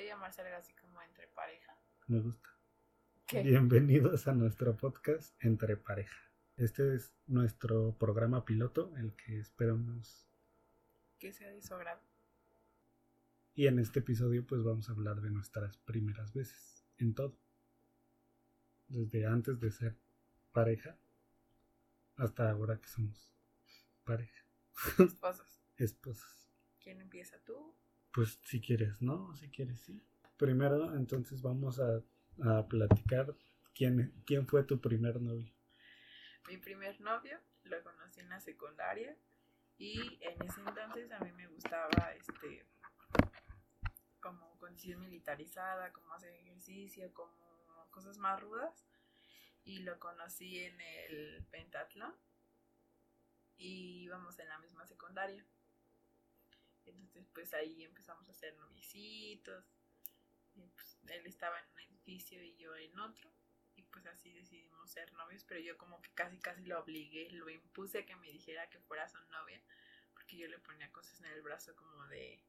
podría llamarse algo así como entre pareja. Me gusta. ¿Qué? Bienvenidos a nuestro podcast Entre Pareja. Este es nuestro programa piloto, el que esperamos. Que sea de su agrado. Y en este episodio, pues vamos a hablar de nuestras primeras veces en todo. Desde antes de ser pareja hasta ahora que somos pareja. Esposos. Esposas. ¿Quién empieza tú? Pues si quieres, ¿no? Si quieres, sí. Primero, entonces vamos a, a platicar quién, quién fue tu primer novio. Mi primer novio lo conocí en la secundaria y en ese entonces a mí me gustaba este como condición militarizada, como hacer ejercicio, como cosas más rudas y lo conocí en el pentatlón y íbamos en la misma secundaria. Entonces pues ahí empezamos a hacer novicitos. Y, pues, él estaba en un edificio y yo en otro y pues así decidimos ser novios, pero yo como que casi casi lo obligué, lo impuse a que me dijera que fuera su novia, porque yo le ponía cosas en el brazo como de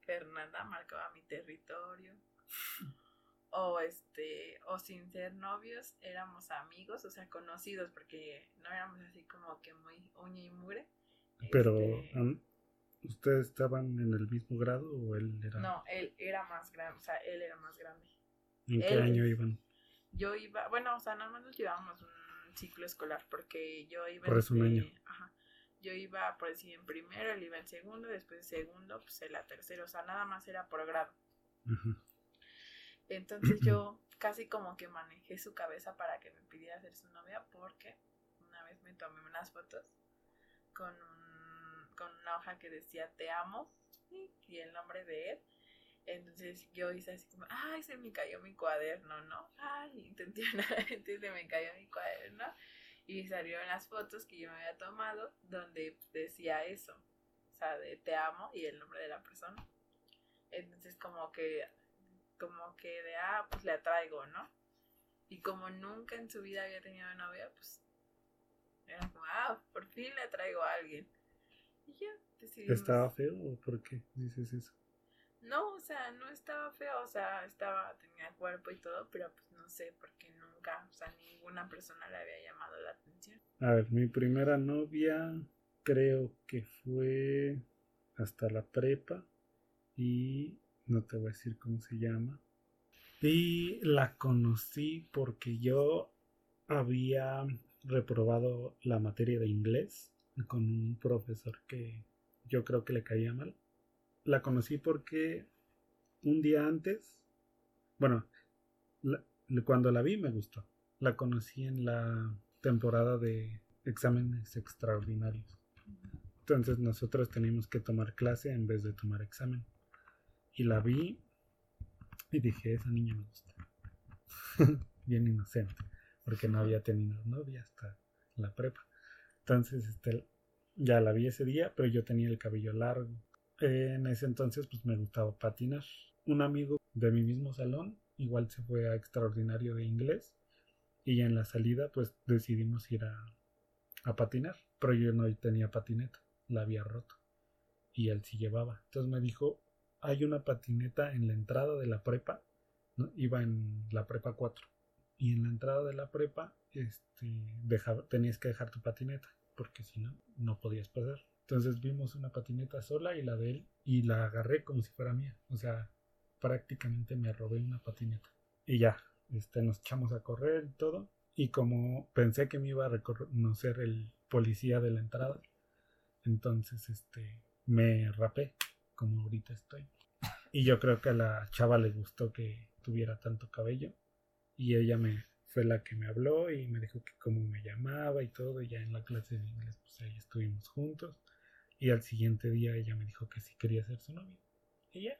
Fernanda marcaba mi territorio. O este, o sin ser novios, éramos amigos, o sea, conocidos, porque no éramos así como que muy uña y mugre. Pero, Este, ¿ustedes estaban en el mismo grado o él era? no, él era más grande, o sea, él era más grande. ¿En qué él año iban? yo iba, bueno, o sea, nada más nos llevábamos un ciclo escolar porque yo iba Por eso un año. ajá, yo iba por decir en primero, él iba en segundo, después de segundo, pues en la tercera, o sea, nada más era por grado. Ajá. Entonces yo casi como que manejé su cabeza para que me pidiera ser su novia porque una vez me tomé unas fotos con, un- con una hoja que decía te amo y el nombre de él. Entonces yo hice así como, ay, se me cayó mi cuaderno, ¿no? Ay, intenté, se me cayó mi cuaderno y salieron las fotos que yo me había tomado donde decía eso, o sea, de te amo y el nombre de la persona. Entonces como que, como que de, ah, pues le atraigo, ¿no? Y como nunca en su vida había tenido novia, pues era como, ah, por fin le atraigo a alguien. Y ya, decidimos. ¿Estaba feo o por qué dices eso? No, o sea, no estaba feo, o sea, estaba, tenía cuerpo y todo, pero pues no sé, porque nunca, o sea, ninguna persona le había llamado la atención. A ver, mi primera novia creo que fue hasta la prepa y no te voy a decir cómo se llama. Y la conocí porque yo había reprobado la materia de inglés con un profesor que yo creo que le caía mal. La conocí porque un día antes, bueno, la- cuando la vi me gustó. La conocí en la temporada de exámenes extraordinarios. Entonces nosotros teníamos que tomar clase en vez de tomar examen. Y la vi y dije, esa niña me gusta. Bien inocente, porque no había tenido novia hasta la prepa. Entonces, este, ya la vi ese día, pero yo tenía el cabello largo. En ese entonces, pues me gustaba patinar. Un amigo de mi mismo salón igual se fue a extraordinario de inglés y en la salida pues decidimos ir a, patinar, pero yo no tenía patineta, la había roto y él sí llevaba. Entonces me dijo, hay una patineta en la entrada de la prepa, iba en la prepa 4 y en la entrada de la prepa este, dejaba- tenías que dejar tu patineta porque si no, no podías pasar. Entonces vimos una patineta sola y la de él y la agarré como si fuera mía, o sea, prácticamente me robé una patineta y ya, este, nos echamos a correr y todo. Y como pensé que me iba a reconocer el policía de la entrada, entonces este, me rapé, como ahorita estoy. Y yo creo que a la chava le gustó que tuviera tanto cabello. Y ella me fue la que me habló y me dijo que cómo me llamaba y todo. Y ya en la clase de inglés, pues ahí estuvimos juntos. Y al siguiente día ella me dijo que sí quería ser su novia. Y ya,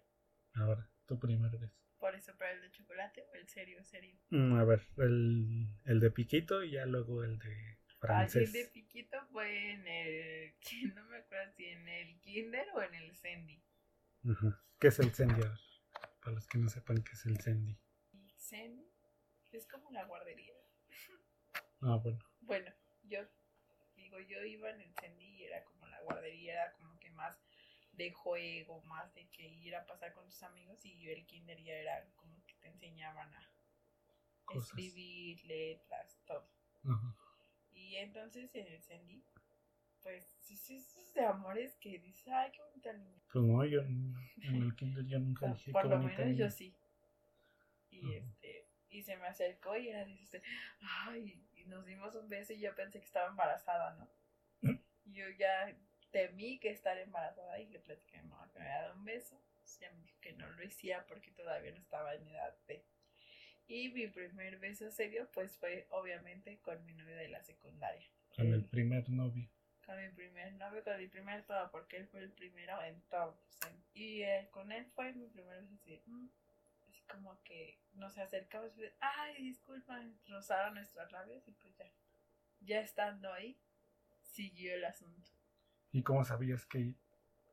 ahora, tu primera vez. Por eso, pero el de chocolate o el serio, serio. Mm, A ver, el, el de Piquito y ya luego el de Ah, francés. el de Piquito fue en el, no me acuerdo si en el kinder o en el Sandy. Ajá. ¿Qué es el ver, Para los que no sepan qué es el Sandy. El Sandy es como la guardería. Ah, bueno. Bueno, yo digo, yo iba en el Sandy y era como la guardería, era como que más de juego, más de que ir a pasar con tus amigos y el kinder ya era como que te enseñaban a escribir, letras, todo. Y entonces en el Sandy, pues sí, esos de amores que dices, ay, qué bonita niña. Pues no, yo en el kinder yo nunca dije Por lo menos yo sí. Y este, y se me acercó y era dice, ay, y nos dimos un beso y yo pensé que estaba embarazada, ¿no? Y yo ya temí que estar embarazada y le platiqué a mi mamá que me había dado un beso. ya me dijo que no lo hacía porque todavía no estaba en edad de. Y mi primer beso serio, pues fue obviamente con mi novio de la secundaria. Con el primer novio. Con mi primer novio, con mi primer todo, porque él fue el primero en todo. y eh, con él fue mi primer beso así, mm", así como que nos acercamos y ay, disculpa, rozaron nuestros labios y pues ya. Ya estando ahí, siguió el asunto. ¿Y cómo sabías que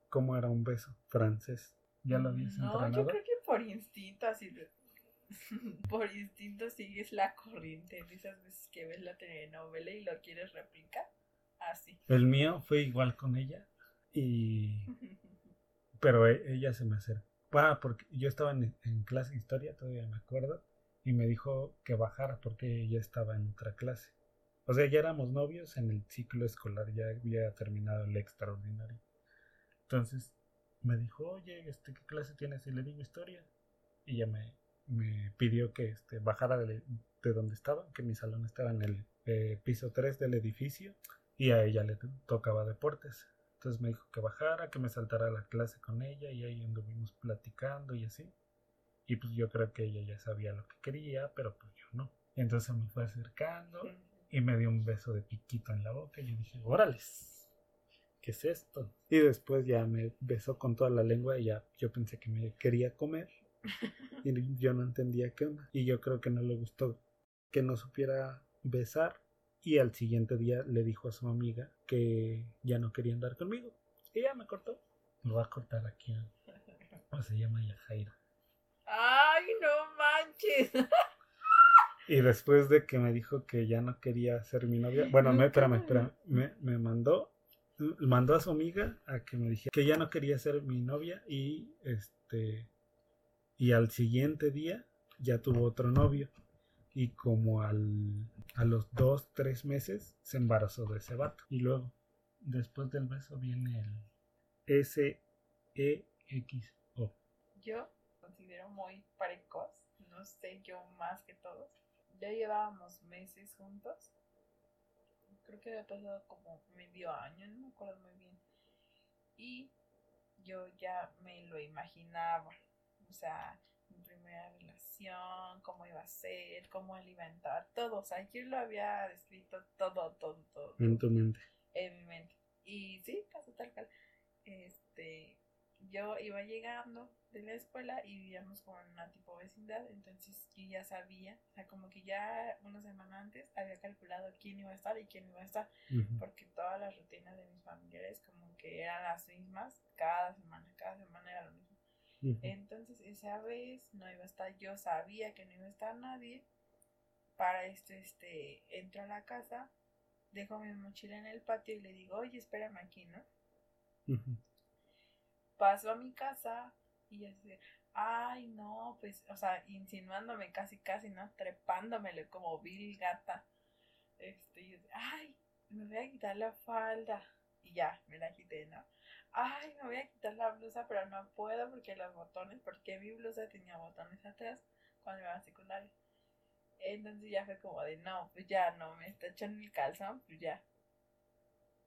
cómo era un beso francés? ¿Ya lo habías no, yo creo que por instinto, así por instinto sigues la corriente de esas veces que ves la telenovela y lo quieres replicar. Así. El mío fue igual con ella y... Pero e, ella se me acercó. Ah, porque yo estaba en, en clase de historia, todavía me acuerdo, y me dijo que bajara porque ella estaba en otra clase. O sea, ya éramos novios en el ciclo escolar, ya había terminado el extraordinario. Entonces me dijo, oye, este, ¿qué clase tienes? Y le digo historia. Y ella me, me pidió que este, bajara de, donde estaba, que mi salón estaba en el eh, piso 3 del edificio y a ella le tocaba deportes. Entonces me dijo que bajara, que me saltara a la clase con ella y ahí anduvimos platicando y así. Y pues yo creo que ella ya sabía lo que quería, pero pues yo no. Y entonces me fue acercando y me dio un beso de piquito en la boca y yo dije, órales, ¿qué es esto? Y después ya me besó con toda la lengua y ya yo pensé que me quería comer y yo no entendía qué onda. Y yo creo que no le gustó que no supiera besar y al siguiente día le dijo a su amiga que ya no quería andar conmigo. Y ya me cortó. Me va a cortar aquí. ¿Cómo se llama Yajaira? ¡Ay, no manches! Y después de que me dijo que ya no quería ser mi novia, bueno, me, espérame, espérame, me, me mandó, mandó a su amiga a que me dijera que ya no quería ser mi novia y este, y al siguiente día ya tuvo otro novio y como al, a los dos, tres meses se embarazó de ese vato. Y luego, después del beso viene el S-E-X-O. Yo considero muy precoz, no sé yo más que todos ya llevábamos meses juntos. Creo que había pasado como medio año, no me acuerdo muy bien. Y yo ya me lo imaginaba. O sea, primera relación, cómo iba a ser, cómo él iba a entrar, todo. O sea, yo lo había descrito todo, todo, todo. En tu mente. En mi mente. Y sí, pasó tal cual. Este, yo iba llegando de la escuela y vivíamos con una tipo vecindad, entonces yo ya sabía, o sea, como que ya una semana antes había calculado quién iba a estar y quién iba a estar, porque todas las rutinas de mis familiares como que eran las mismas cada semana, cada semana era lo mismo. Entonces esa vez no iba a estar, yo sabía que no iba a estar nadie, para esto, este, entro a la casa, dejo mi mochila en el patio y le digo, oye, espérame aquí, ¿no? Paso a mi casa, y así, ay, no, pues, o sea, insinuándome casi, casi, ¿no? Trepándomele como vil gata. Este, y yo, ay, me voy a quitar la falda. Y ya, me la quité, ¿no? Ay, me voy a quitar la blusa, pero no puedo porque los botones, porque mi blusa tenía botones atrás cuando iba a secundaria. Entonces ya fue como de, no, pues ya no, me está echando el calzón, pues ya.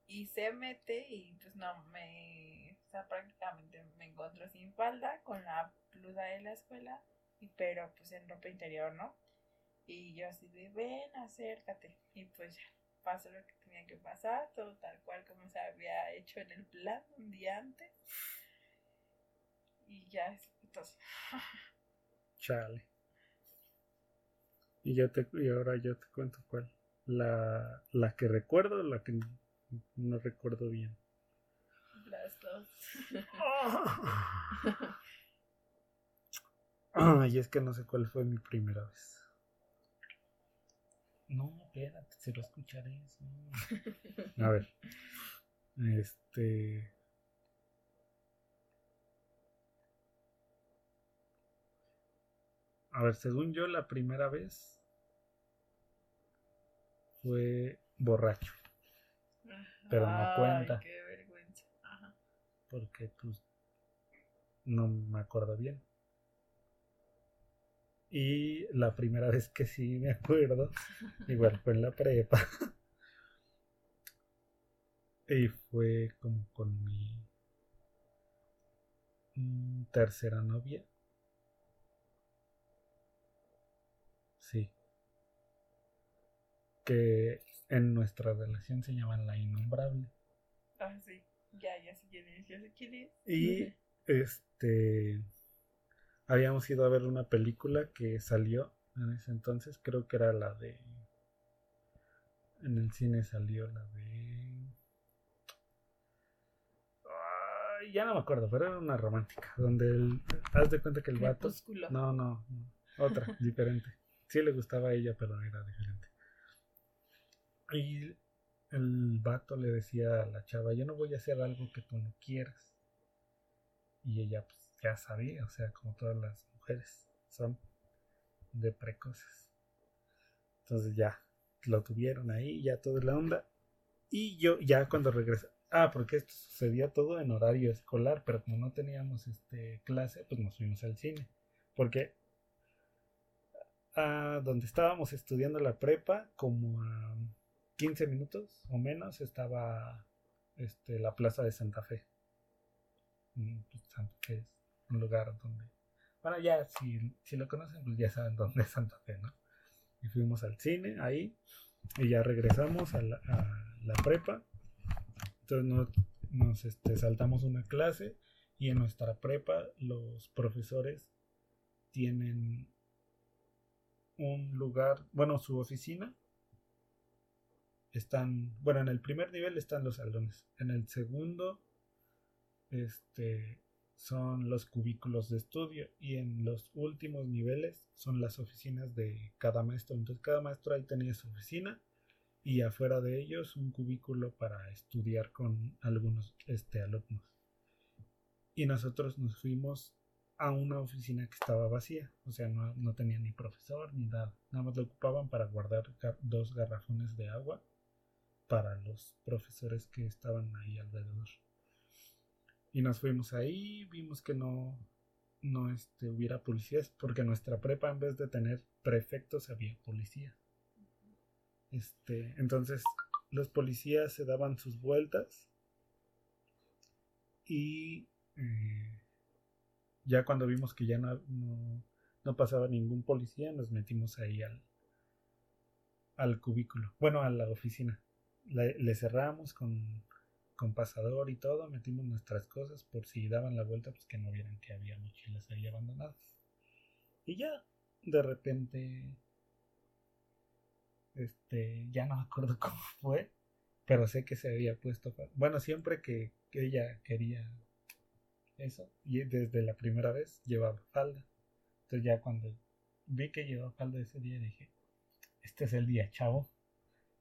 Y se mete y pues no, me o sea, prácticamente me encuentro sin falda, con la blusa de la escuela, pero pues en ropa interior, ¿no? Y yo así de, ven, acércate. Y pues ya, pasó lo que tenía que pasar, todo tal cual hecho en el plan un día antes. Y ya, entonces. Chale. Y, yo te, y ahora yo te cuento cuál. La, la que recuerdo, la que no recuerdo bien. Ay, es que no sé cuál fue mi primera vez. No, espérate, se va a escuchar eso. A ver. Este. A ver, según yo, la primera vez fue borracho. Pero no cuenta. Ay, qué vergüenza. Ajá. Porque, pues, no me acuerdo bien. Y la primera vez que sí me acuerdo, igual fue en la prepa. Y fue como con mi mm, tercera novia. Sí. Que en nuestra relación se llaman la innombrable. Ah, sí. Ya, ya sé quién es, ya sé quién es. Y este habíamos ido a ver una película que salió en ese entonces, creo que era la de en el cine salió la de Ay, ya no me acuerdo, pero era una romántica, donde el haz de cuenta que el vato no, no, no, otra, diferente. Sí le gustaba a ella, pero era diferente. Y el vato le decía a la chava, yo no voy a hacer algo que tú no quieras. Y ella pues ya sabía, o sea, como todas las mujeres son de precoces. Entonces ya lo tuvieron ahí, ya toda la onda. Y yo ya cuando regresé, ah, porque esto sucedía todo en horario escolar, pero como no teníamos este clase, pues nos fuimos al cine. Porque a donde estábamos estudiando la prepa, como a 15 minutos o menos, estaba este, la plaza de Santa Fe. Mm, pues, Santa es un lugar donde, bueno, ya si, si lo conocen, pues ya saben dónde es Santa Fe, ¿no? Y fuimos al cine ahí y ya regresamos a la prepa. Entonces nos, nos, este, saltamos una clase y en nuestra prepa los profesores tienen un lugar, bueno, su oficina. Están, bueno, en el primer nivel están los salones. En el segundo, este, son los cubículos de estudio. Y en los últimos niveles son las oficinas de cada maestro. Entonces, cada maestro ahí tenía su oficina. Y afuera de ellos un cubículo para estudiar con algunos este, alumnos. Y nosotros nos fuimos a una oficina que estaba vacía, o sea, no, no, tenía ni profesor ni nada, nada más lo ocupaban para guardar dos garrafones de agua para los profesores que estaban ahí alrededor. Y nos fuimos ahí, vimos que no, no este, hubiera policías, porque nuestra prepa en vez de tener prefectos había policía. Este, entonces los policías se daban sus vueltas y eh, ya cuando vimos que ya no, no, pasaba ningún policía, nos metimos ahí al, al cubículo, bueno, a la oficina. Le, le, cerramos con, con pasador y todo, metimos nuestras cosas por si daban la vuelta, pues que no vieran que había mochilas ahí abandonadas. Y ya, de repente, este, ya no me acuerdo cómo fue, pero sé que se había puesto, bueno, siempre que, que ella quería eso y desde la primera vez llevaba falda entonces ya cuando vi que llevaba falda ese día dije este es el día chavo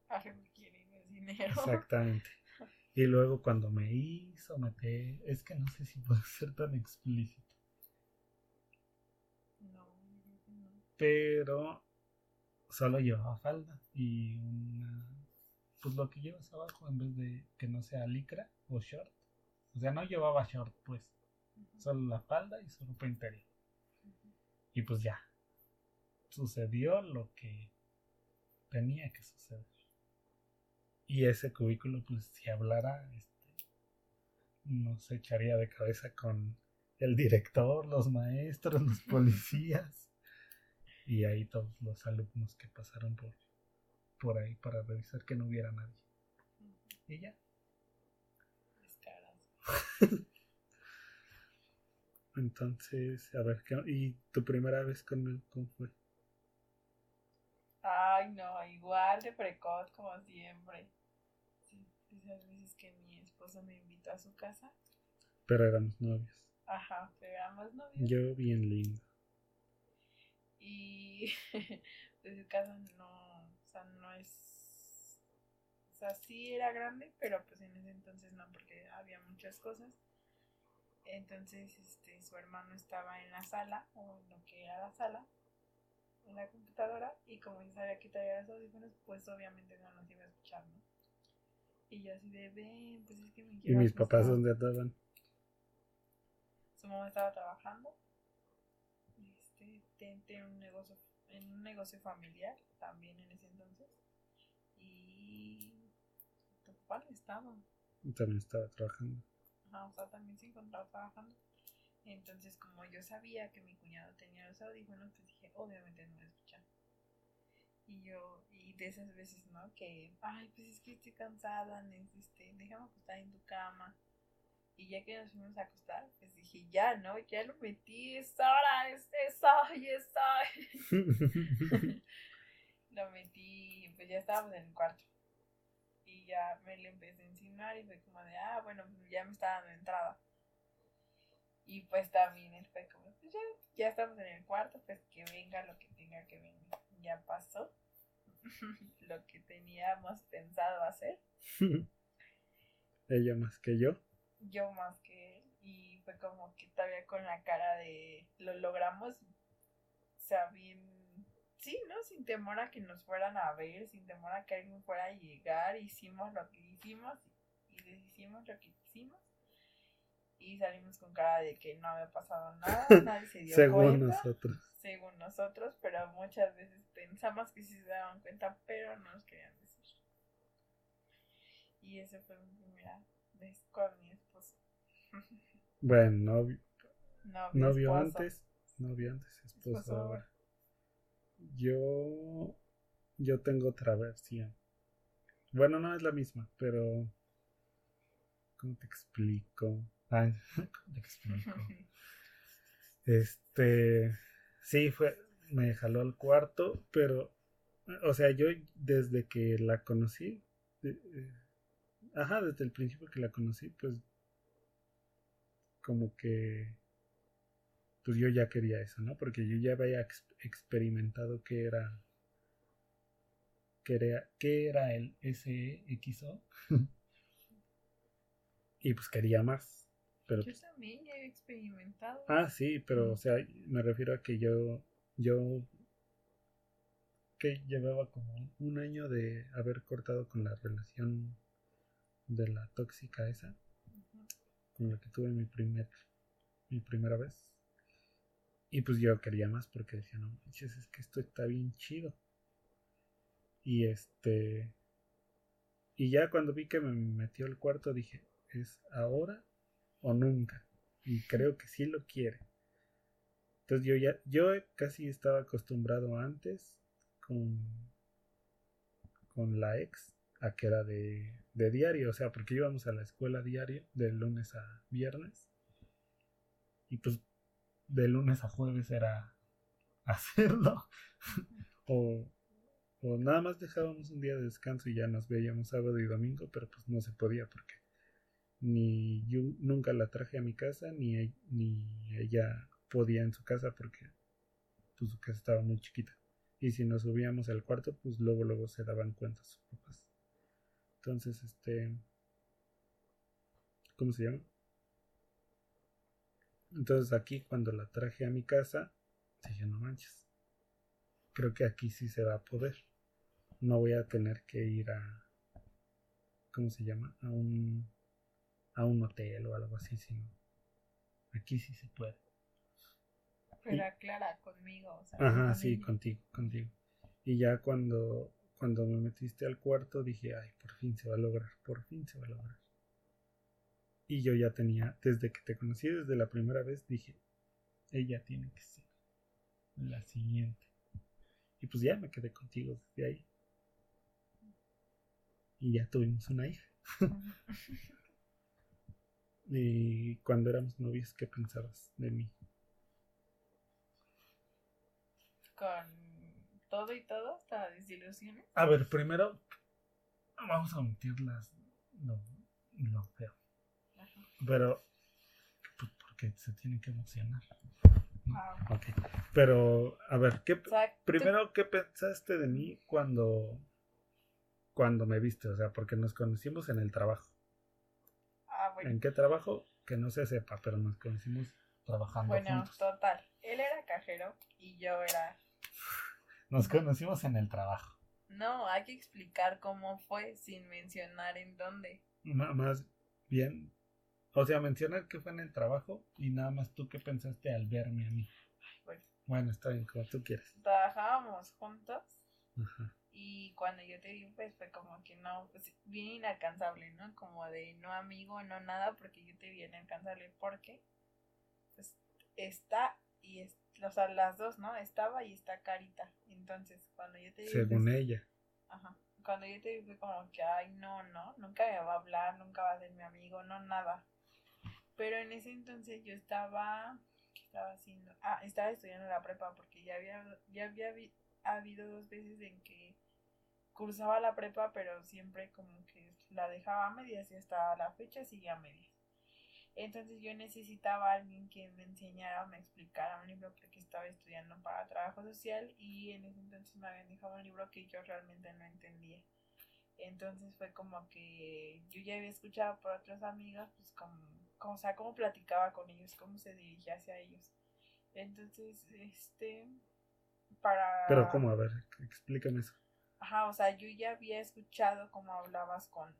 dinero. exactamente y luego cuando me hizo meter es que no sé si puedo ser tan explícito no, no. pero solo llevaba falda y una pues lo que llevas abajo en vez de que no sea licra o short o sea no llevaba short pues solo la falda y su ropa interior. Y pues ya, sucedió lo que tenía que suceder. Y ese cubículo, pues si hablara, este, nos echaría de cabeza con el director, los maestros, los policías y ahí todos los alumnos que pasaron por, por ahí para revisar que no hubiera nadie. Y ya. Entonces, a ver, ¿qué, ¿y tu primera vez con él cómo fue? Ay, no, igual de precoz como siempre. Sí, esas veces que mi esposo me invitó a su casa. Pero éramos novios. Ajá, pero éramos novios. Yo bien lindo. Y de su casa no, o sea, no es... O sea, sí era grande, pero pues en ese entonces no, porque había muchas cosas. Entonces, este, su hermano estaba en la sala, o en lo que era la sala, en la computadora y como yo sabía que traía los audífonos, pues obviamente no nos iba a escuchar, ¿no? Y yo así de, ven, pues es que me ¿Y quiero mis papás acostar". dónde andaban? Su mamá estaba trabajando. Este, un negocio, en un negocio familiar también en ese entonces. Y tu papá estaba. También estaba trabajando. Ajá, o sea, también se encontraba trabajando. Entonces, como yo sabía que mi cuñado tenía los audífonos, pues dije, obviamente no me escuchan. Y yo, y de esas veces, ¿no? Que, ay, pues es que estoy cansada, este, déjame acostar en tu cama. Y ya que nos fuimos a acostar, pues dije, ya, ¿no? Ya lo metí, es hora, es, es hoy, es hoy. lo metí, pues ya estábamos en el cuarto. Y ya me le empecé a insinuar y fue como de, ah, bueno, ya me está dando entrada. Y pues también él fue como, pues ya, ya estamos en el cuarto, pues que venga lo que tenga que venir. Ya pasó lo que teníamos pensado hacer, Ella más que yo. Yo más que él. Y fue como que todavía con la cara de, lo logramos, o sea, bien, sí, ¿no? Sin temor a que nos fueran a ver, sin temor a que alguien fuera a llegar, hicimos lo que hicimos y deshicimos lo que hicimos. Y salimos con cara de que no había pasado nada, nadie se dio Según cuenta. nosotros. según nosotros, pero muchas veces pensamos que sí se daban cuenta, pero no nos querían decir. Y esa fue mi primera vez con mi. Bueno, novio, Novio, antes, novio antes, esposo Esposo ahora. Yo, yo tengo otra versión. Bueno, no es la misma, pero ¿cómo te explico? Ay, ¿cómo te explico? Este, sí, fue, me jaló al cuarto, pero, o sea, yo desde que la conocí, de- eh, ajá, desde el principio que la conocí, pues, como que, pues yo ya quería eso, ¿no? Porque yo ya había ex- experimentado que era, que era, que era el SEXO, y pues quería más, pero Yo también ya he experimentado. Ah, sí, pero o sea, me refiero a que yo, yo que llevaba como un año de haber cortado con la relación de la tóxica esa. Con la que tuve mi primer, mi primera vez. Y pues yo quería más porque decía, no manches, es que esto está bien chido. Y este, y ya cuando vi que me metió al cuarto dije, es ahora o nunca. Y creo que sí lo quiere. Entonces yo ya, yo casi estaba acostumbrado antes con, con la ex a que era de, de diario, o sea, porque íbamos a la escuela diario, de lunes a viernes. Y pues de lunes a jueves era hacerlo. o, o nada más dejábamos un día de descanso y ya nos veíamos sábado y domingo, pero pues no se podía porque ni yo nunca la traje a mi casa, ni, e- ni ella podía en su casa porque pues, su casa estaba muy chiquita. Y si nos subíamos al cuarto, pues luego luego se daban cuenta sus papás. Entonces, este, ¿cómo se llama? Entonces aquí cuando la traje a mi casa, dije, no manches, creo que aquí sí se va a poder. No voy a tener que ir a, ¿cómo se llama? A un, a un hotel o algo así, sino aquí sí se puede. Pero aclara conmigo. O sea, Ajá, sí, contigo, contigo. Y ya cuando, cuando me metiste al cuarto dije, ay, por fin se va a lograr, por fin se va a lograr. Y yo ya tenía, desde que te conocí, desde la primera vez, dije, ella tiene que ser la siguiente. Y pues ya me quedé contigo desde ahí. Y ya tuvimos una hija. Y cuando éramos novios, ¿qué pensabas de mí? Con todo y todo, hasta desilusiones. A ver, primero vamos a omitir las lo, lo feo. Ajá. Pero pues, porque se tiene que emocionar. Ah, Ok. Pero a ver, ¿qué o sea, tú- primero qué pensaste de mí cuando cuando me viste? O sea, porque nos conocimos en el trabajo. Ah, bueno. ¿En qué trabajo? Que no se sepa, pero nos conocimos trabajando Bueno, juntos. total. Él era cajero y yo era Nos conocimos en el trabajo. No, hay que explicar cómo fue sin mencionar en dónde. más bien, o sea, mencionar que fue en el trabajo y nada más tú qué pensaste al verme a mí. Bueno, bueno está bien, como tú quieres. Trabajábamos juntos. Ajá. Y cuando yo te vi, pues fue como que no, pues bien inalcanzable, ¿no? Como de no amigo, no nada, porque yo te vi inalcanzable, porque pues está y es, o sea, las dos, ¿no? Estaba y está carita. Entonces, cuando yo te vi. Según pues, ella. Ajá. Cuando yo te fue como que, ay, no, no, nunca me va a hablar, nunca va a ser mi amigo, no, nada. Pero en ese entonces yo estaba, ¿qué estaba haciendo? Ah, estaba estudiando la prepa porque ya había, ya había habido dos veces en que cursaba la prepa, pero siempre como que la dejaba a medias y hasta la fecha seguía a medias. Entonces yo necesitaba a alguien que me enseñara o me explicara un libro porque estaba estudiando para trabajo social y en ese entonces me habían dejado un libro que yo realmente no entendía. Entonces fue como que yo ya había escuchado por otras amigas, pues como, como o sea, cómo platicaba con ellos, cómo se dirigía hacia ellos. Entonces, este, para... Pero cómo, a ver, explícame eso. Ajá, o sea, yo ya había escuchado cómo hablabas con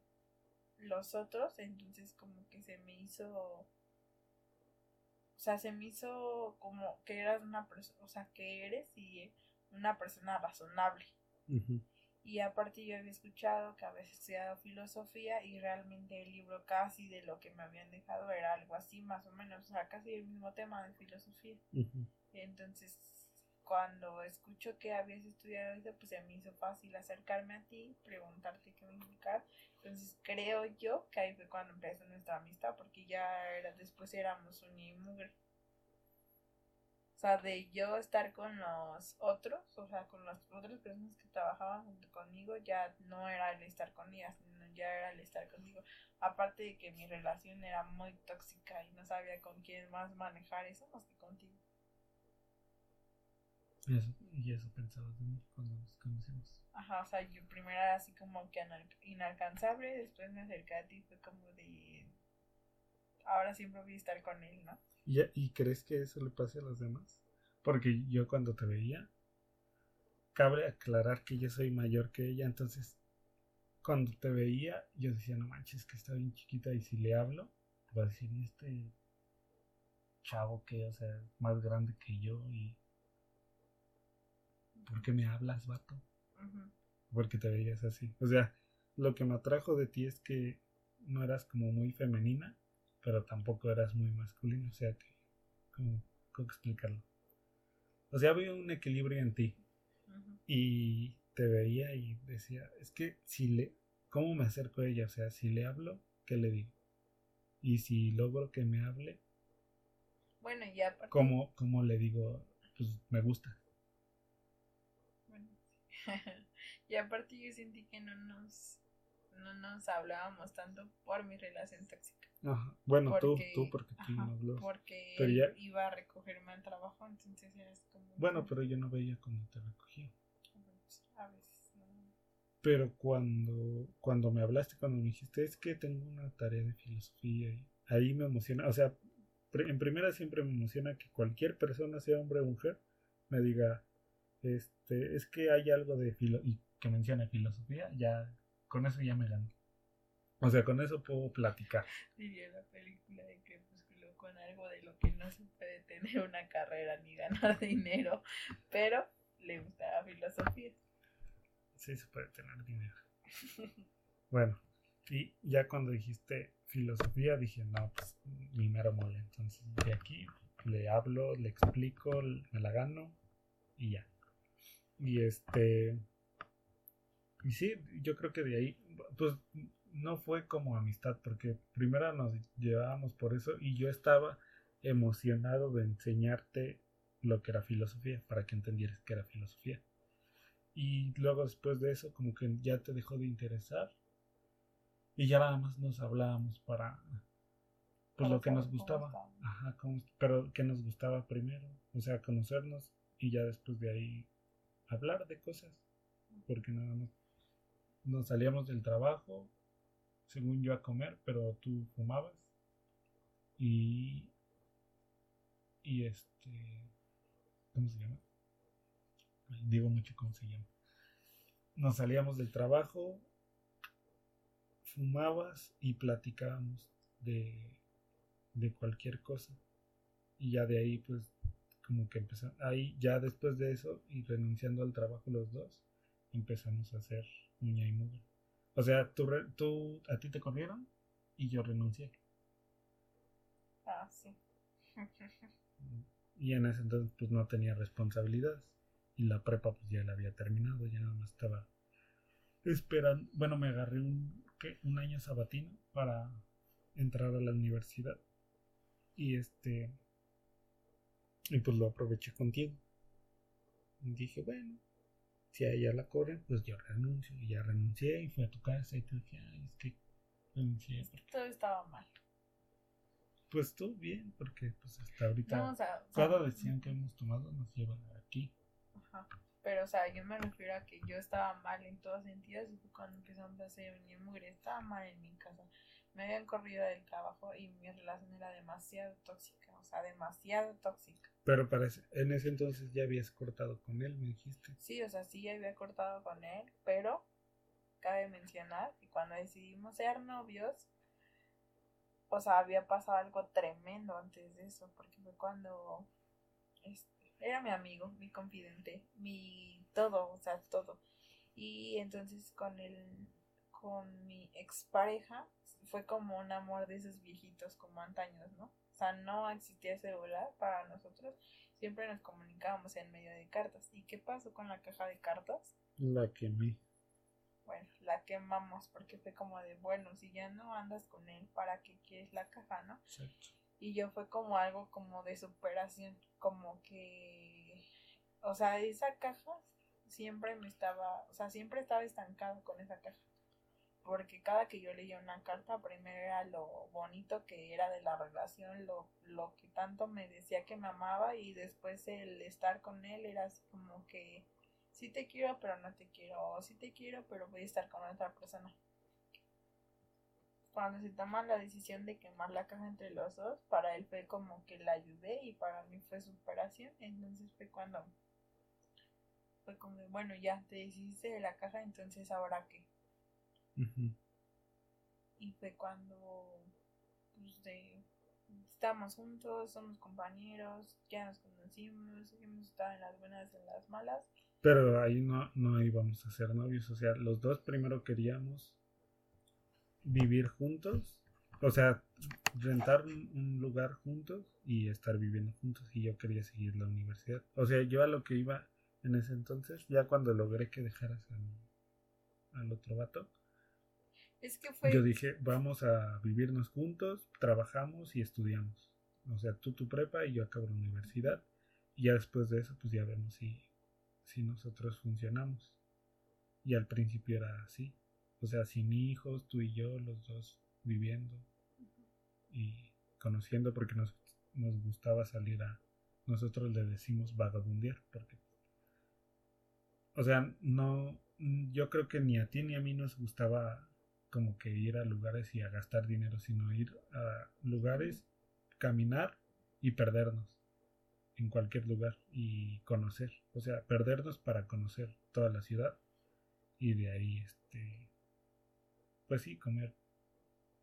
los otros, entonces como que se me hizo, o sea, se me hizo como que eras una persona, o sea, que eres y una persona razonable. Y aparte yo había escuchado que habías estudiado filosofía y realmente el libro casi de lo que me habían dejado era algo así, más o menos, o sea, casi el mismo tema de filosofía. Entonces cuando escucho que habías estudiado eso, pues se me hizo fácil acercarme a ti, preguntarte qué me indicar. Entonces creo yo que ahí fue cuando empezó nuestra amistad, porque ya era, después éramos un y mugre. O sea, de yo estar con los otros, o sea, con las otras personas que trabajaban junto conmigo, ya no era el estar con ellas, sino ya era el estar conmigo. Aparte de que mi relación era muy tóxica y no sabía con quién más manejar eso más que contigo. Y eso pensabas de mí cuando nos conocimos. Ajá, o sea, yo primero era así como que inalcanzable, después me acerqué a ti, fue como de. Ahora siempre voy a estar con él, ¿no? ¿Y, ¿Y crees que eso le pase a los demás? Porque yo cuando te veía, cabe aclarar que yo soy mayor que ella, entonces cuando te veía, yo decía, no manches, que está bien chiquita y si le hablo, va a decir, ¿y este chavo que, o sea, más grande que yo y ¿por qué me hablas, vato? Porque te veías así. O sea, lo que me atrajo de ti es que no eras como muy femenina, pero tampoco eras muy masculina. O sea, que, ¿cómo, explicarlo? O sea, había un equilibrio en ti. Y te veía y decía, es que si le, ¿cómo me acerco a ella? O sea, si le hablo, ¿qué le digo? Y si logro que me hable, bueno, ya. ¿cómo, ¿Cómo le digo? Pues me gusta. y aparte yo sentí que no nos, no nos hablábamos tanto por mi relación tóxica. Ajá. Bueno, tú, tú, porque tú no. Porque él iba a recogerme al trabajo, entonces eras como... Bueno, pero yo no veía cuando te recogía. A veces Pero cuando, cuando me hablaste, cuando me dijiste, es que tengo una tarea de filosofía, y ahí me emociona, o sea, en primera siempre me emociona que cualquier persona, sea hombre o mujer, me diga, este, es que hay algo de filo y que mencione filosofía, ya con eso ya me gano. O sea, con eso puedo platicar. Diría la película de Crepúsculo con algo de lo que no se puede tener una carrera ni ganar dinero, pero le gusta la filosofía. Sí, se puede tener dinero. bueno, y ya cuando dijiste filosofía, dije, no, pues mi mero mole. Entonces, de aquí le hablo, le explico, me la gano y ya. Y este. Y sí, yo creo que de ahí, pues no fue como amistad, porque primero nos llevábamos por eso y yo estaba emocionado de enseñarte lo que era filosofía, para que entendieras que era filosofía. Y luego después de eso, como que ya te dejó de interesar y ya nada más nos hablábamos para pues lo que nos gustaba, ajá, pero que nos gustaba primero, o sea, conocernos y ya después de ahí hablar de cosas, porque nada más nos salíamos del trabajo, según yo a comer, pero tú fumabas y y este ¿cómo se llama? digo mucho cómo se llama. Nos salíamos del trabajo, fumabas y platicábamos de, de cualquier cosa. Y ya de ahí, pues, como que empezamos, ahí ya después de eso y renunciando al trabajo los dos, empezamos a hacer uña y mugre. O sea, tú, tú, a ti te corrieron y yo renuncié. Ah, sí. y en ese entonces pues no tenía responsabilidades. Y la prepa pues ya la había terminado, ya nada más estaba esperando. Bueno, me agarré un, ¿qué? un año sabatino para entrar a la universidad. Y este... Y pues lo aproveché contigo. Y dije, bueno, si a ella la corren, pues yo renuncio. Y ya renuncié y fui a tu casa y te dije, ay, es que renuncié. Todo estaba mal. Pues todo bien, porque pues hasta ahorita no, cada decisión que hemos tomado nos lleva aquí. Ajá. Pero, o sea, yo me refiero a que yo estaba mal en todos sentidos y cuando empezamos a hacer venir mugre, estaba mal en mi casa. Me habían corrido del trabajo y mi relación era demasiado tóxica, o sea, demasiado tóxica. Pero parece, en ese entonces ya habías cortado con él, me dijiste. Sí, o sea, sí ya había cortado con él, pero cabe mencionar que cuando decidimos ser novios, o sea, había pasado algo tremendo antes de eso, porque fue cuando este, era mi amigo, mi confidente, mi todo, o sea, todo. Y entonces con el, con mi expareja fue como un amor de esos viejitos como antaños, ¿no? O sea, no existía celular para nosotros, siempre nos comunicábamos en medio de cartas. ¿Y qué pasó con la caja de cartas? La quemé bueno, la quemamos porque fue como de, bueno, si ya no andas con él, ¿para qué quieres la caja, no? Exacto. Y yo fue como algo como de superación, como que, o sea, esa caja siempre me estaba, o sea, siempre estaba estancado con esa caja. Porque cada que yo leía una carta, primero era lo bonito que era de la relación, lo, lo que tanto me decía que me amaba y después el estar con él era así como que sí te quiero, pero no te quiero, o sí te quiero, pero voy a estar con otra persona. Cuando se toma la decisión de quemar la caja entre los dos, para él fue como que la ayudé y para mí fue superación. Entonces fue cuando fue como, bueno, ya te decidiste de la caja, entonces ahora qué. Y fue cuando pues, de, estamos juntos, somos compañeros, ya nos conocimos, hemos estado en las buenas y en las malas. Pero ahí no, no íbamos a ser novios. O sea, los dos primero queríamos vivir juntos. O sea, rentar un lugar juntos y estar viviendo juntos. Y yo quería seguir la universidad. O sea, yo a lo que iba en ese entonces, ya cuando logré que dejaras al, otro vato, yo dije, vamos a vivirnos juntos, trabajamos y estudiamos. O sea, tú tu prepa y yo acabo la universidad. Y ya después de eso, pues ya vemos si si nosotros funcionamos. Y al principio era así. O sea, sin hijos, tú y yo, los dos viviendo y conociendo porque nos, nos gustaba salir a... Nosotros le decimos vagabundear porque... O sea, no... Yo creo que ni a ti ni a mí nos gustaba como que ir a lugares y a gastar dinero, sino ir a lugares, caminar y perdernos en cualquier lugar y conocer, o sea, perdernos para conocer toda la ciudad y de ahí, este, pues sí, comer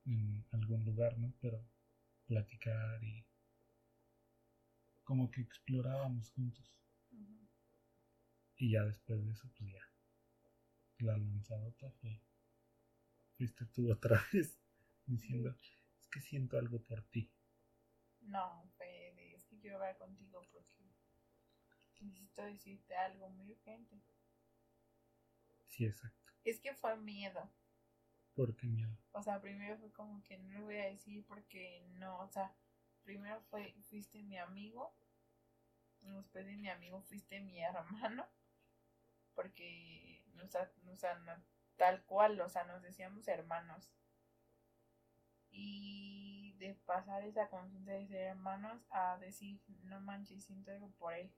en algún lugar, ¿no? Pero platicar y como que explorábamos juntos. Y ya después de eso, pues ya, la lanzadota fue, fuiste tú otra vez diciendo, es que siento algo por ti. No, quiero hablar contigo porque necesito decirte algo muy urgente. Sí, exacto. Es que fue miedo. ¿Por qué miedo? O sea, primero fue como que no lo voy a decir porque no, o sea, primero fue, fuiste mi amigo, después de mi amigo fuiste mi hermano, porque, o sea, o sea no, tal cual, o sea, nos decíamos hermanos. Y de pasar esa conciencia de ser hermanos a decir, no manches, siento algo por él.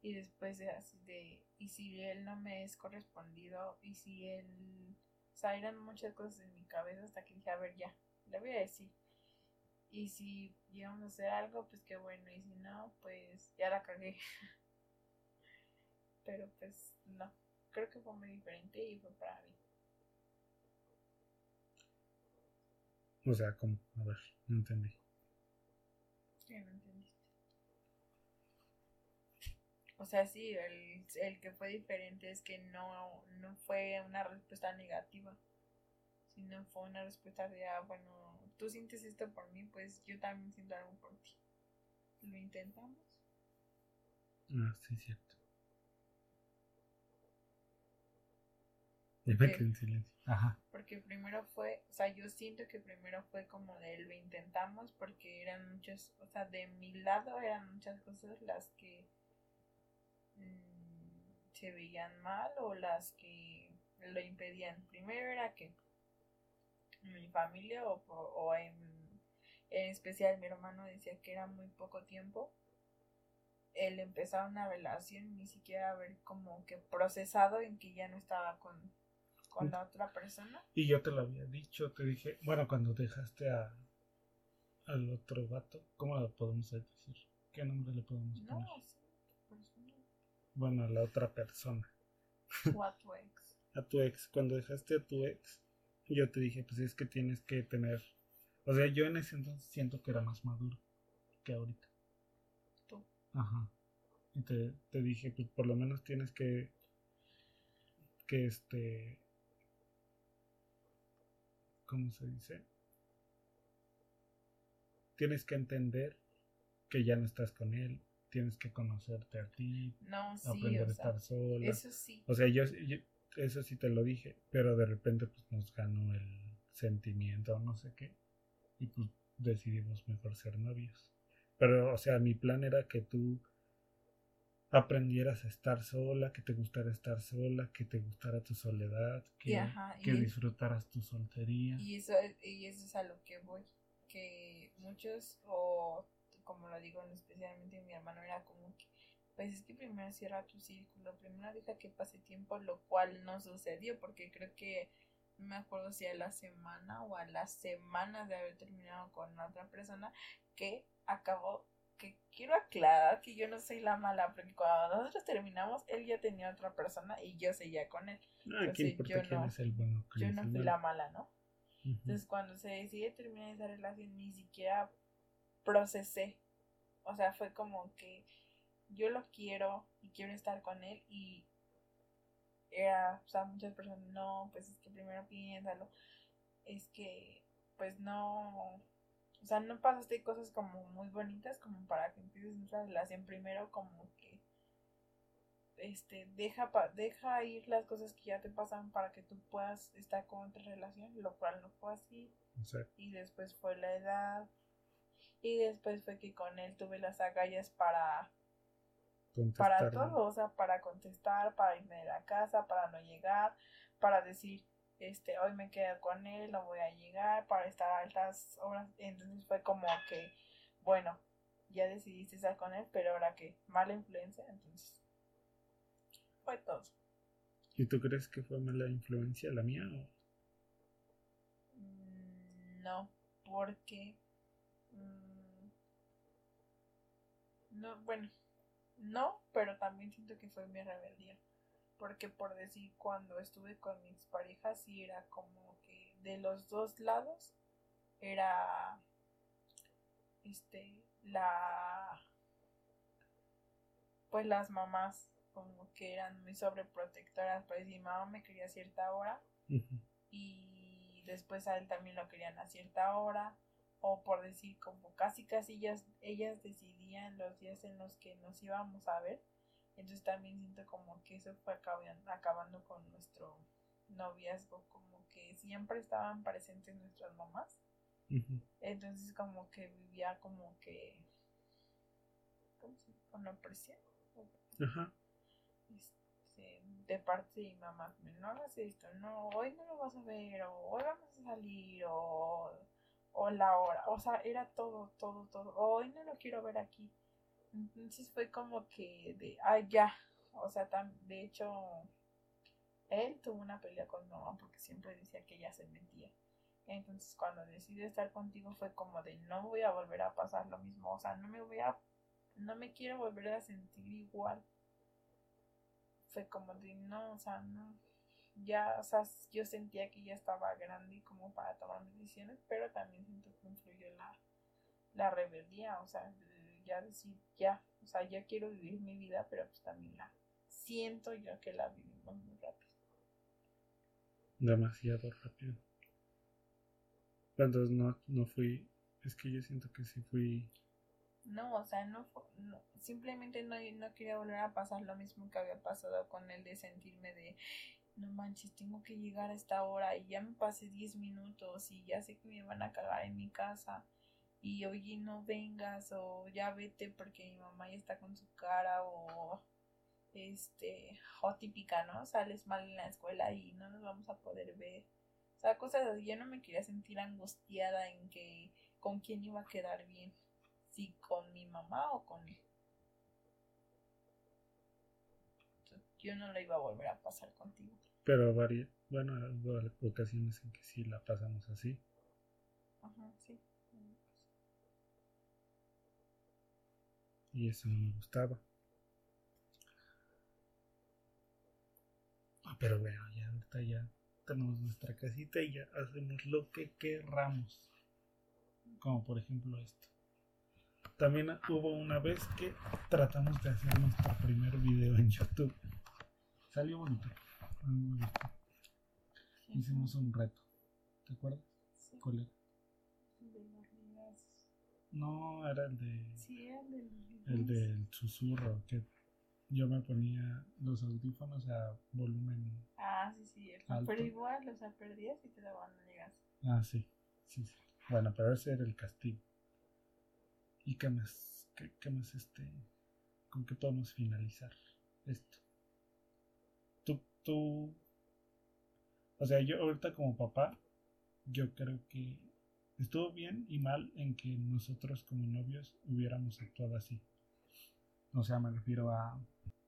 Y después de de, y si él no me es correspondido, y si él, o sea, eran muchas cosas en mi cabeza hasta que dije, a ver, ya, le voy a decir. Y si llegamos a hacer algo, pues qué bueno, y si no, pues ya la cagué. pero pues no, creo que fue muy diferente y fue para mí. O sea, ¿cómo? A ver, no entendí. ¿Qué no entendiste? O sea, sí, el, el que fue diferente es que no, no fue una respuesta negativa, sino fue una respuesta de, ah, bueno, tú sientes esto por mí, pues yo también siento algo por ti. ¿Lo intentamos? Ah, sí, cierto. Quedé en silencio. Ajá. Porque primero fue, o sea, yo siento que primero fue como de lo intentamos porque eran muchas, o sea, de mi lado eran muchas cosas las que mm, se veían mal o las que lo impedían. Primero era que mi familia o, o en, en especial mi hermano decía que era muy poco tiempo el empezar una relación ni siquiera haber como que procesado en que ya no estaba con con la otra persona. Y yo te lo había dicho, te dije, bueno, cuando dejaste a al otro vato, ¿cómo lo podemos decir? ¿Qué nombre le podemos poner? No, sí, persona. Bueno, a la otra persona. O a tu ex. a tu ex, cuando dejaste a tu ex, yo te dije, pues es que tienes que tener, o sea, yo en ese entonces siento que era más maduro que ahorita. Tú. Ajá. Y te, te dije, pues por lo menos tienes que, que este, ¿cómo se dice? Tienes que entender que ya no estás con él, tienes que conocerte a ti, No, sí, aprender a sea, estar sola. eso sí. O sea, yo, yo- eso sí te lo dije, pero de repente pues nos ganó el sentimiento o no sé qué y pues decidimos mejor ser novios. Pero, o sea, mi plan era que tú aprendieras a estar sola, que te gustara estar sola, que te gustara tu soledad, que, Y ajá, que disfrutaras tu soltería. Y eso, es- y eso es a lo que voy. Que muchos, o como lo digo especialmente mi hermano, era como que, pues es que primero cierra tu círculo, primero deja que pase tiempo, lo cual no sucedió, porque creo que no me acuerdo si a la semana o a las semanas de haber terminado con otra persona que acabó. Que quiero aclarar que yo no soy la mala, porque cuando nosotros terminamos, él ya tenía otra persona y yo seguía con él. Ah, ¿qué Entonces, yo no- es el bueno? Yo no fui la mala, ¿no? Entonces, cuando se decide terminar esa relación, ni siquiera procesé. O sea, fue como que yo lo quiero y quiero estar con él y era, o sea, muchas personas, no, pues es que primero piénsalo. Es que, pues no, o sea, no pasaste cosas como muy bonitas como para que empieces una relación primero como que este deja pa- deja ir las cosas que ya te pasan para que tú puedas estar con otra relación, lo cual no fue así. Sea, y después fue la edad y después fue que con él tuve las agallas para para todo, o sea, para contestar, para irme de la casa, para no llegar, para decir, este, hoy me quedo con él, no voy a llegar, para estar a altas horas, entonces fue como que, bueno, ya decidiste estar con él, pero ahora que mala influencia, entonces fue todo. ¿Y tú crees que fue mala influencia la mía o Mm, No, porque mm, no, bueno, no, pero también siento que fue mi rebeldía. Porque por decir, cuando estuve con mis parejas, sí era como que de los dos lados era este la pues las mamás como que eran muy sobreprotectoras, pues mi mamá me quería a cierta hora y después a él también lo querían a cierta hora o por decir como casi casi ellas, ellas decidían los días en los que nos íbamos a ver entonces también siento como que eso fue acabando, acabando con nuestro noviazgo como que siempre estaban presentes nuestras mamás. Entonces como que vivía como que ¿cómo se con opresión Ajá. este, de parte de mi mamá, no hagas esto, no, hoy no lo vas a ver, o hoy vamos a salir, o, o la hora, o sea, era todo, todo, todo, hoy no lo quiero ver aquí. Entonces fue como que de, ay, ya, o sea, tam- de hecho, él tuvo una pelea con mi mamá porque siempre decía que ella se mentía. Entonces cuando decidí estar contigo fue como de, no voy a volver a pasar lo mismo, o sea, no me voy a, no me quiero volver a sentir igual fue como de, no, o sea, no, ya, o sea, yo sentía que ya estaba grande como para tomar decisiones, pero también siento que influyó la, la rebeldía, o sea, ya decir, ya, o sea, ya quiero vivir mi vida, pero pues también la siento yo que la vivimos muy rápido. Demasiado rápido. Entonces no, no fui, es que yo siento que sí fui no, o sea, no, simplemente no, no quería volver a pasar lo mismo que había pasado con él de sentirme de, no manches, tengo que llegar a esta hora y ya me pasé 10 minutos y ya sé que me van a cagar en mi casa y oye, no vengas o ya vete porque mi mamá ya está con su cara o este, o típica, ¿no? Sales mal en la escuela y no nos vamos a poder ver. O sea, cosas así, yo no me quería sentir angustiada en que con quién iba a quedar bien si con mi mamá o con él. Yo no la iba a volver a pasar contigo. Pero varias, bueno, hubo ocasiones en que sí la pasamos así. Ajá, sí. Y eso no me gustaba. Ah, pero bueno, ya ahorita ya tenemos nuestra casita y ya hacemos lo que querramos. Como por ejemplo esto. También hubo una vez que tratamos de hacer nuestro primer video en YouTube. Salió bonito. Hicimos un reto. ¿Te acuerdas? Sí. ¿Cuál era? No, era el de. Sí, el del. El del susurro, que yo me ponía los audífonos a volumen. Ah, sí, sí. Pero igual, o sea, perdías y te daban llegas. Ah, sí, sí, sí. Bueno, pero ese era el castigo. ¿Y qué más? ¿Qué, más este? ¿Con qué podemos finalizar esto? Tú, tú, o sea, yo ahorita como papá, yo creo que estuvo bien y mal en que nosotros como novios hubiéramos actuado así. O sea, me refiero a,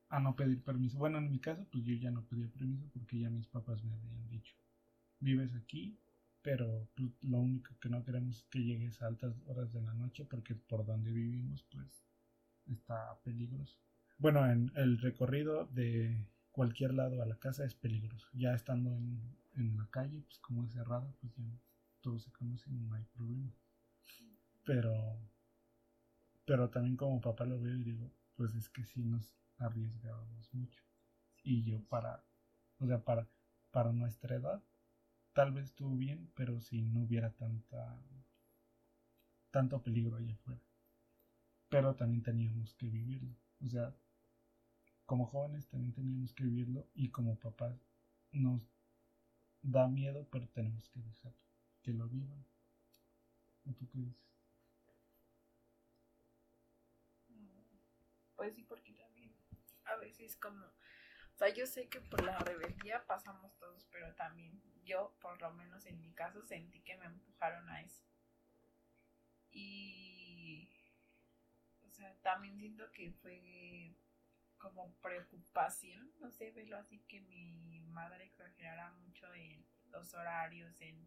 a no pedir permiso. Bueno, en mi caso, pues yo ya no pedía permiso porque ya mis papás me habían dicho, vives aquí, pero pues, lo único que no queremos es que llegues a altas horas de la noche porque por donde vivimos pues está peligroso. Bueno, en el recorrido de cualquier lado a la casa es peligroso. Ya estando en, en la calle, pues como es cerrado, pues ya todos se conocen no hay problema. Pero, pero también como papá lo veo y digo, pues es que sí nos arriesgábamos mucho. Y yo para, o sea, para, para nuestra edad, tal vez estuvo bien, pero si no hubiera tanta tanto peligro allá afuera. Pero también teníamos que vivirlo. O sea, como jóvenes también teníamos que vivirlo y como papás nos da miedo, pero tenemos que dejar que lo vivan. ¿O tú qué dices? Pues sí, porque también a veces como, o sea, yo sé que por la rebeldía pasamos todos, pero también yo, por lo menos en mi caso, sentí que me empujaron a eso. Y, o sea, también siento que fue como preocupación, no sé, verlo así que mi madre exagerara mucho en los horarios, en,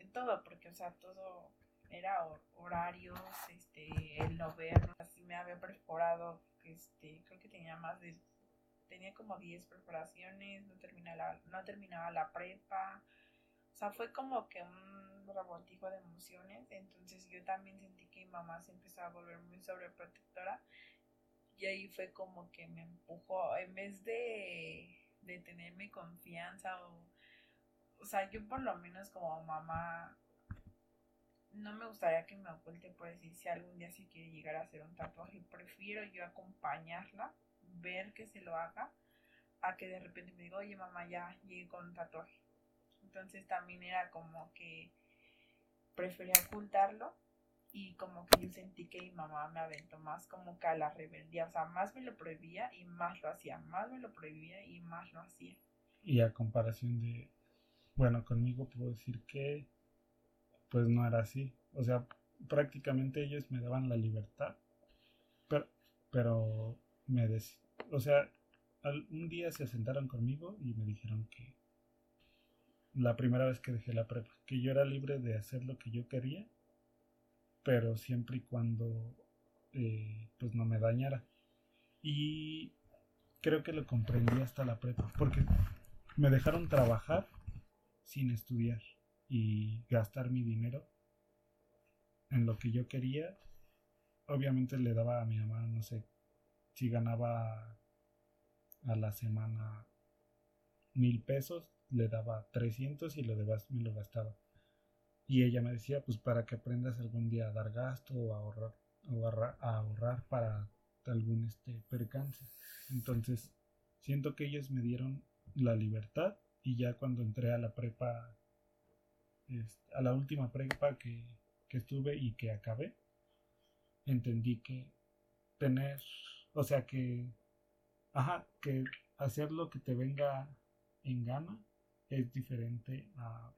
en todo, porque, o sea, todo era horarios, este, el no vernos, así me había perforado, este, creo que tenía más de tenía como 10 preparaciones, no, terminé la, no terminaba la prepa. O sea, fue como que un revoltijo de emociones. Entonces yo también sentí que mi mamá se empezó a volver muy sobreprotectora. Y ahí fue como que me empujó, en vez de, de tenerme confianza o... O sea, yo por lo menos como mamá no me gustaría que me oculte por decir si algún día se quiere llegar a hacer un tatuaje. Prefiero yo acompañarla ver que se lo haga a que de repente me diga, oye mamá, ya llegué con un tatuaje. Entonces también era como que prefería ocultarlo y como que yo sentí que mi mamá me aventó más como que a la rebeldía, o sea, más me lo prohibía y más lo hacía, más me lo prohibía y más lo hacía. Y a comparación de, bueno, conmigo puedo decir que pues no era así, o sea, prácticamente ellos me daban la libertad, pero, pero me o sea, un día se sentaron conmigo y me dijeron que la primera vez que dejé la prepa, que yo era libre de hacer lo que yo quería, pero siempre y cuando eh, pues no me dañara. Y creo que lo comprendí hasta la prepa, porque me dejaron trabajar sin estudiar y gastar mi dinero en lo que yo quería. Obviamente le daba a mi mamá, no sé, si ganaba a la semana mil pesos, le daba 300 y lo demás me lo gastaba. Y ella me decía, pues para que aprendas algún día a dar gasto o a ahorrar, ahorrar para algún este percance. Entonces, siento que ellos me dieron la libertad y ya cuando entré a la prepa, a la última prepa que, que estuve y que acabé, entendí que tener, o sea que, ajá, que hacer lo que te venga en gana es diferente a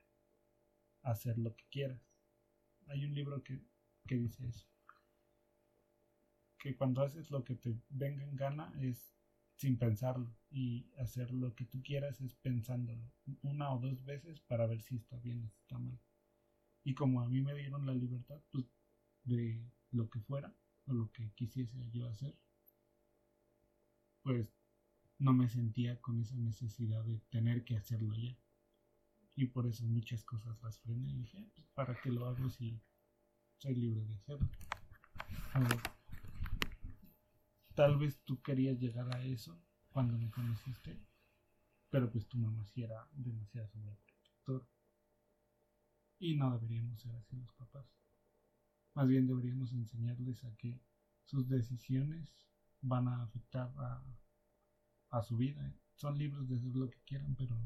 hacer lo que quieras. Hay un libro que, que dice eso. Que cuando haces lo que te venga en gana es sin pensarlo y hacer lo que tú quieras es pensándolo una o dos veces para ver si está bien o si está mal. Y como a mí me dieron la libertad pues, de lo que fuera o lo que quisiese yo hacer, pues no me sentía con esa necesidad de tener que hacerlo ya. Y por eso muchas cosas las frené y dije, ah, pues, ¿para qué lo hago si soy libre de hacerlo? Tal vez tú querías llegar a eso cuando me conociste, pero pues tu mamá sí era demasiado sobreprotector. Y no deberíamos ser así los papás. Más bien deberíamos enseñarles a que sus decisiones van a afectar a, a su vida. ¿eh? Son libres de hacer lo que quieran, pero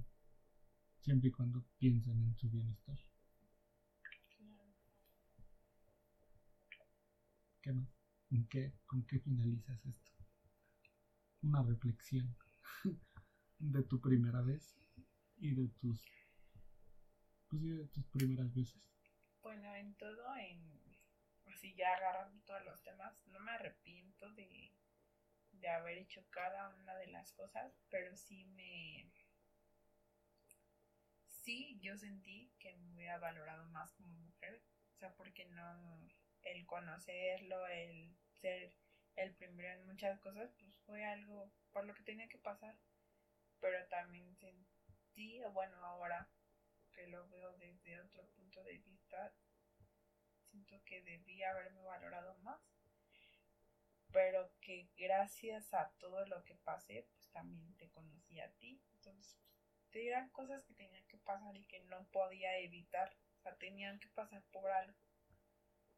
siempre y cuando piensen en su bienestar. ¿Qué más? ¿Con qué, ¿Con qué finalizas esto? Una reflexión de tu primera vez y de tus pues de tus primeras veces. Bueno, en todo, en así ya agarrando todos los temas, no me arrepiento de, de haber hecho cada una de las cosas, pero sí me sí yo sentí que me hubiera valorado más como mujer, o sea, porque no el conocerlo, el ser el primero en muchas cosas, pues fue algo por lo que tenía que pasar. Pero también sentí, bueno, ahora que lo veo desde otro punto de vista, siento que debía haberme valorado más. Pero que gracias a todo lo que pasé, pues también te conocí a ti. Entonces, pues, eran cosas que tenían que pasar y que no podía evitar. O sea, tenían que pasar por algo.